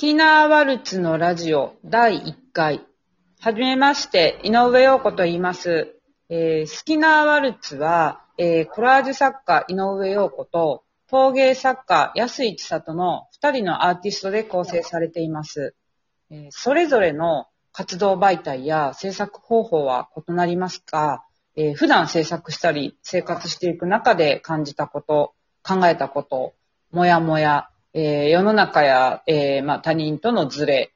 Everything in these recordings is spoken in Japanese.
キナーワルツのラジオ第1回。はじめまして、井上陽子と言います。えー、スキナーワルツは、えー、コラージュ作家井上陽子と陶芸作家安井千里の2人のアーティストで構成されています。えーそれぞれの活動媒体や制作方法は異なりますが、えー普段制作したり生活していく中で感じたこと、考えたこと、もやもや、えー世の中や、えーまあ、他人とのズレ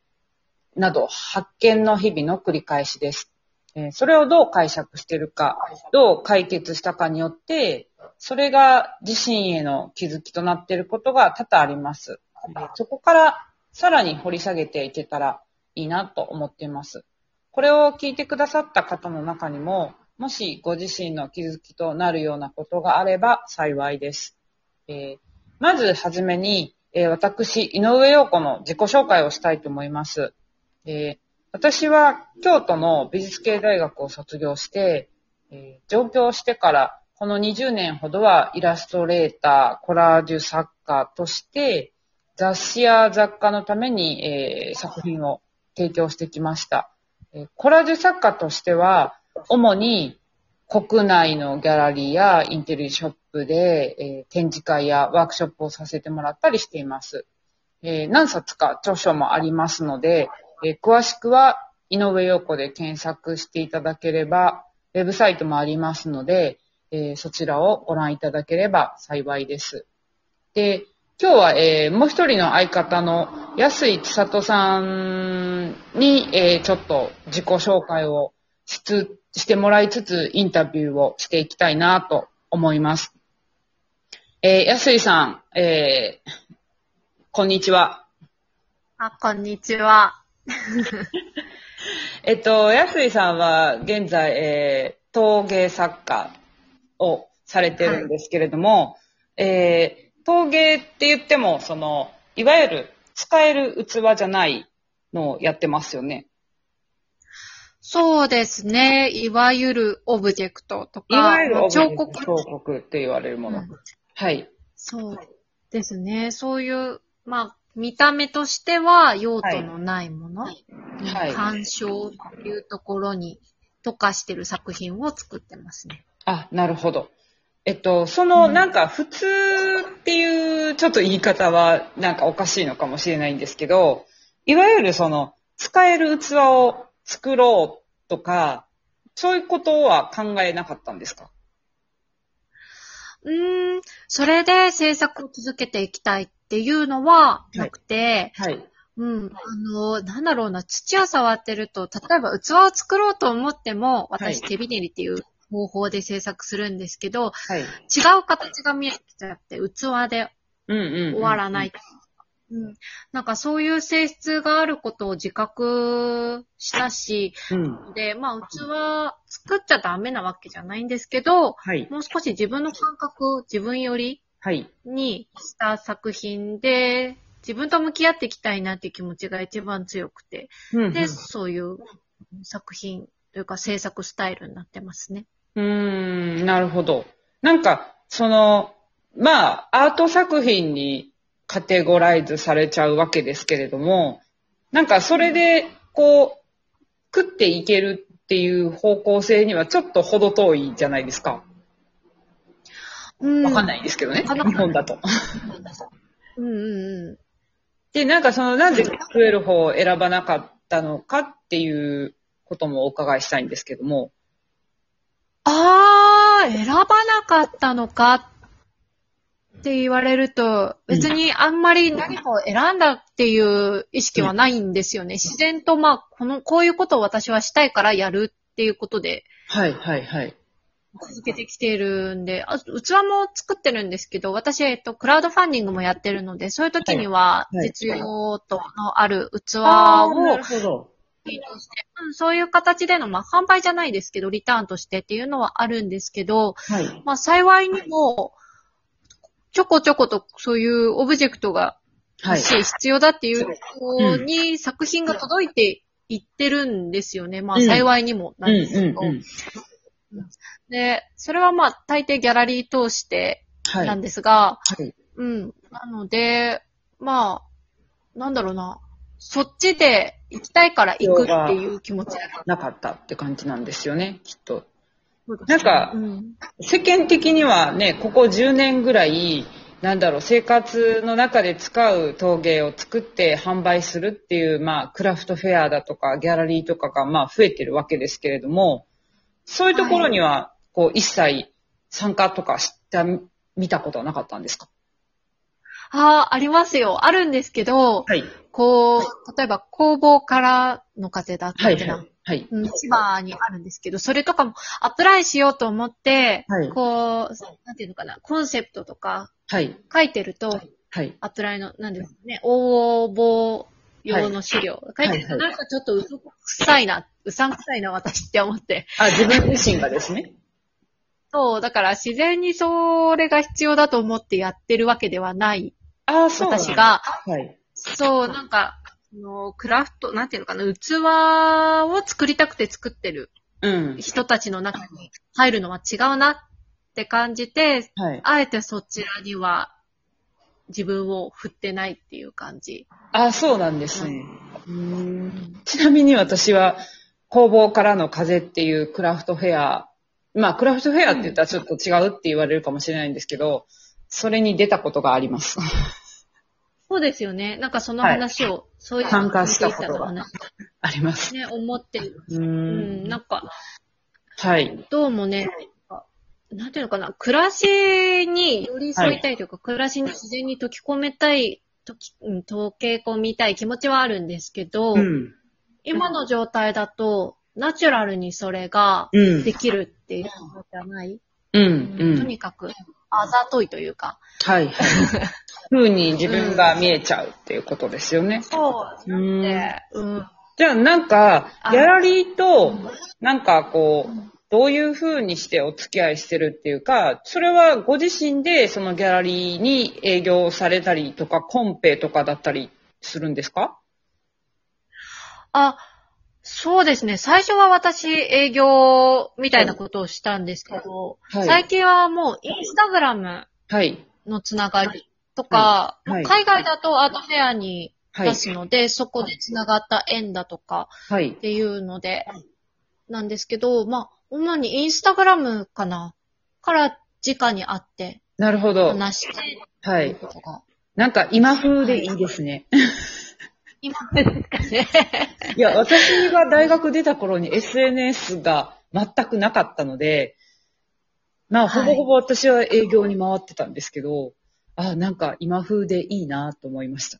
など発見の日々の繰り返しです。えーそれをどう解釈しているか、どう解決したかによって、それが自身への気づきとなっていることが多々あります。えーそこからさらに掘り下げていけたらいいなと思っています。これを聞いてくださった方の中にも、もしご自身の気づきとなるようなことがあれば幸いです。えーまずはじめに、えー私、井上陽子の自己紹介をしたいと思います。えー私は京都の美術系大学を卒業して、えー上京してからこの20年ほどはイラストレーター、コラージュ作家として雑誌や雑貨のために、えー作品を提供してきました。えーコラージュ作家としては、主に国内のギャラリーやインテリショップで、えー展示会やワークショップをさせてもらったりしています。えー何冊か著書もありますので、えー詳しくは井上陽子で検索していただければ、ウェブサイトもありますので、えそちらをご覧いただければ幸いです。で、今日は、えもう一人の相方の安井千里さんに、えちょっと自己紹介をしつしてもらいつつ、インタビューをしていきたいなと思います。えー安井さん、えーこんにちは。あ、こんにちは。えっと、安井さんは現在、えー陶芸作家をされてるんですけれども、えー陶芸って言っても、その、いわゆる使える器じゃないのをやってますよね。そうですね。いわゆるオブジェクトとか、彫刻。彫刻って言われるもの。うんはい。そうですね。そういう、まあ、見た目としては用途のないもの、はい鑑賞っていうところに溶かしてる作品を作ってますね。あ、なるほど。えっと、その、うんなんか、普通っていう、ちょっと言い方は、なんかおかしいのかもしれないんですけど、いわゆるその、使える器を作ろうとか、そういうことは考えなかったんですか？うーん、それで制作を続けていきたいっていうのはなくて、はい。うん。あの、なんだろうな、土を触ってると、例えば器を作ろうと思っても、はい私手びねりっていう方法で制作するんですけど、はい。違う形が見えてきちゃって、器でうんうんうん。終わらない。うん。なんかそういう性質があることを自覚したし、うん。で、まあ器作っちゃダメなわけじゃないんですけど、はい。もう少し自分の感覚、自分よりはい。にした作品で、自分と向き合っていきたいなっていう気持ちが一番強くて、うんうんで、そういう作品というか制作スタイルになってますね。うーん、なるほど。なんか、その、まあ、アート作品にカテゴライズされちゃうわけですけれども、なんかそれで、こう、食っていけるっていう方向性にはちょっと程遠いじゃないですか。うんわかんないですけどね、日本だと。うんうんうん。で、なんかその、なんで食える方を選ばなかったのかっていうこともお伺いしたいんですけども。あー、選ばなかったのかって言われると、別にあんまり何かを選んだっていう意識はないんですよね。自然とまあ、この、こういうことを私はしたいからやるっていうことではい、はい、はい。続けてきているんで、あ器も作ってるんですけど、私、えっと、クラウドファンディングもやってるので、そういう時には実用度のある器あーなをるほど。そういう形での、まあ、販売じゃないですけど、リターンとしてっていうのはあるんですけど、はい。まあ、幸いにも、ちょこちょことそういうオブジェクトがはい欲。しい、必要だっていう人に作品が届いていってるんですよね。まあ、うん幸いにもなんですけど。で、それはまあ、大抵ギャラリー通してはい。なんですが、はい。うん。なので、まあ、なんだろうな。そっちで行きたいから行くっていう気持ちだなかったって感じなんですよね、きっと。なんかうん、世間的にはね、ここ10年ぐらい、なんだろう、生活の中で使う陶芸を作って販売するっていう、まあ、クラフトフェアだとか、ギャラリーとかが、まあ、増えてるわけですけれども、そういうところには、こう、一切参加とかした、見たことはなかったんですか？ああ、ありますよ。あるんですけど、はい。こう、例えば工房からの風だったはい、りな、はい。はい。うん千葉にあるんですけど、それとかもアプライしようと思って、はいこう、なんていうのかな、コンセプトとかはい。書いてると、はい。アプライの、なんですかね、応募用の資料、書いてると、はいはいなんかちょっとうそくさいな、うさんくさいな、私って思って。あ、自分自身がですね？そう、だから自然にそれが必要だと思ってやってるわけではない、あ、そう私。が、はい。そう、なんか、あのクラフト、なんていうのかな、器を作りたくて作ってるうん。人たちの中に入るのは違うなって感じて、はい。あえてそちらには自分を振ってないっていう感じ。あ、そうなんですね。うんちなみに私は、工房からの風っていうクラフトフェア、まあ、クラフトフェアって言ったらちょっと違うって言われるかもしれないんですけど、それに出たことがあります。そうですよね。なんかその話を、そういう参加したことが話あります。ね、思ってる。ううん、ん。なんか、はい。どうもね、なんていうのかな、暮らしに寄り添いたいというか、暮らしに自然に溶き込めたい、溶き、うん、溶け込みたい気持ちはあるんですけど、うん。今の状態だと、ナチュラルにそれがうんで。きるっていうことじゃない、うん。うん。とにかく、あざといというか。はい。はい。風に自分が見えちゃうっていうことですよね。そううんで、うん。じゃあなんか、あギャラリーと、なんかこう、どういう風にしてお付き合いしてるっていうか、それはご自身でそのギャラリーに営業されたりとか、コンペとかだったりするんですか？あ、そうですね。最初は私、営業みたいなことをしたんですけど、はい最近はもう、インスタグラムはい。のつながりとか、はいはい海外だとアートフェアにはい出。すので、そこでつながった縁だとかはいっ。ていうので、なんですけど、まあ、主にインスタグラムかなから直に会ってなるほど。話して、はい。なんか今風でいいですね。今ですかね。いや、私が大学出た頃に SNS が全くなかったので、まあ、ほぼほぼ私は営業に回ってたんですけど、あ、なんか今風でいいなと思いました。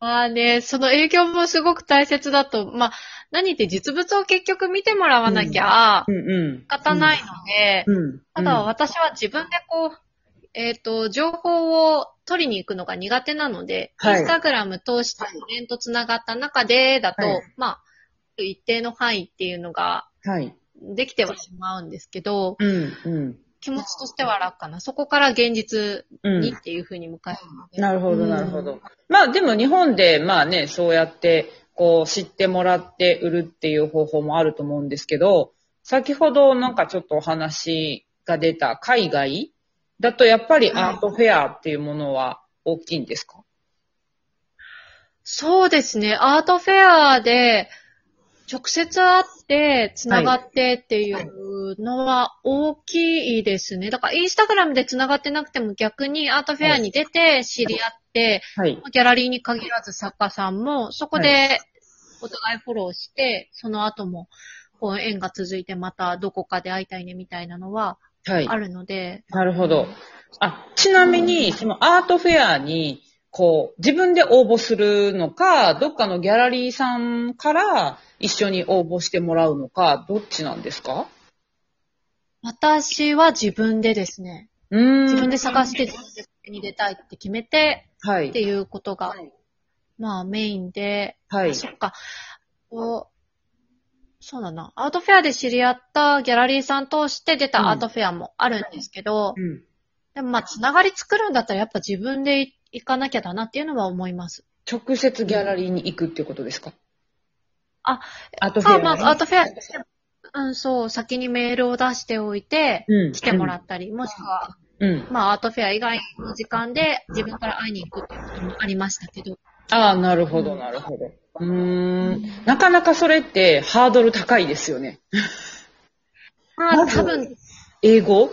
まあね、その営業もすごく大切だと、まあ、何って実物を結局見てもらわなきゃうんうん。仕方ないので、うん。ただ私は自分でこう、えっ、と、情報を取りに行くのが苦手なので、はいインスタグラム通してフレンと繋がった中でだと、はいまあ、一定の範囲っていうのがはい。できてはしまうんですけど、うん、うん。気持ちとしては楽かな。そこから現実うんにっていうふうに迎えるので。なるほど、うんなるほど。まあでも日本で、まあね、そうやって、こう、知ってもらって売るっていう方法もあると思うんですけど、先ほどなんかちょっとお話が出た海外だとやっぱりアートフェアっていうものは大きいんですか？そうですね。アートフェアで直接会って、繋がってっていうのは大きいですね。だからインスタグラムで繋がってなくても逆にアートフェアに出て知り合って、はい。ギャラリーに限らず作家さんもそこでお互いフォローして、その後もこう縁が続いてまたどこかで会いたいねみたいなのははいあ。るので、なるほど。あ、ちなみに、そのアートフェアに、こう、自分で応募するのか、どっかのギャラリーさんから一緒に応募してもらうのか、どっちなんですか？私は自分でですね、うーん。自分で探して自分でに出たいって決めてはい。っていうことが、まあメインで、はいあ。そっか。こうそうだな。アートフェアで知り合ったギャラリーさん通して出たアートフェアもあるんですけど、うん。でもまあ、つながり作るんだったらやっぱ自分で行かなきゃだなっていうのは思います。直接ギャラリーに行くっていうことですか？あ、アートフェアに。まあ、まあ、アートフェアとしてもうん、そう、先にメールを出しておいて、うん。来てもらったり、もしくは、うん。まあ、アートフェア以外の時間で自分から会いに行くっていうこともありましたけど、ああ、なるほど、なるほど。うーん。なかなかそれってハードル高いですよね。まあ、多分、英語？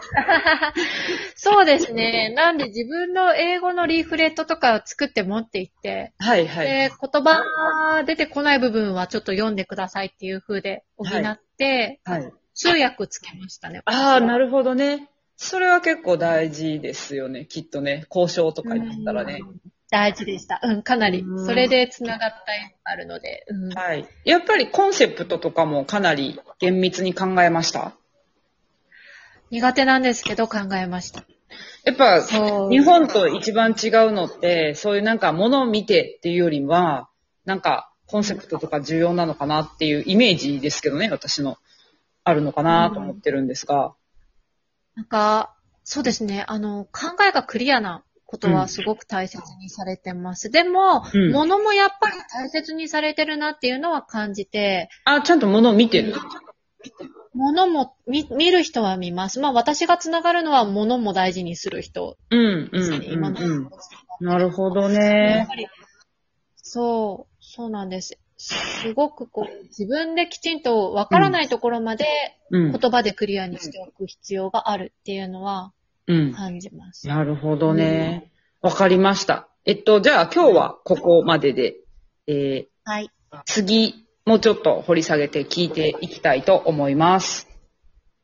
そうですね。なんで自分の英語のリーフレットとかを作って持っていって、はいはい。で、言葉出てこない部分はちょっと読んでくださいっていう風で補って、はい。通訳つけましたね。ああ、なるるほどね。それは結構大事ですよね。きっとね。交渉とか言ったらね。。大事でした。うん、かなりう。んそれで繋がった絵があるので。うん、はい。やっぱりコンセプトとかもかなり厳密に考えました？苦手なんですけど考えました。やっぱ、そう。日本と一番違うのって、そういうなんか物を見てっていうよりは、なんかコンセプトとか重要なのかなっていうイメージですけどね、私の。あるのかなと思ってるんですが。なんか、そうですね。あの、考えがクリアなことはすごく大切にされてます。でも、うん物もやっぱり大切にされてるなっていうのは感じて、あ、ちゃんと物を見てる。物も見見る人は見ます。まあ私がつながるのは物も大事にする人うん、うん、ですね。今のうん。なるほどやねっ。ぱりそう、そうなんです。すごくこう、自分できちんとわからないところまでうん。言葉でクリアにしておく必要があるっていうのはうん。感じます。なるほどね。わかりました。えっと、じゃあ今日はここまでで、えー、はい。次、もうちょっと掘り下げて聞いていきたいと思います。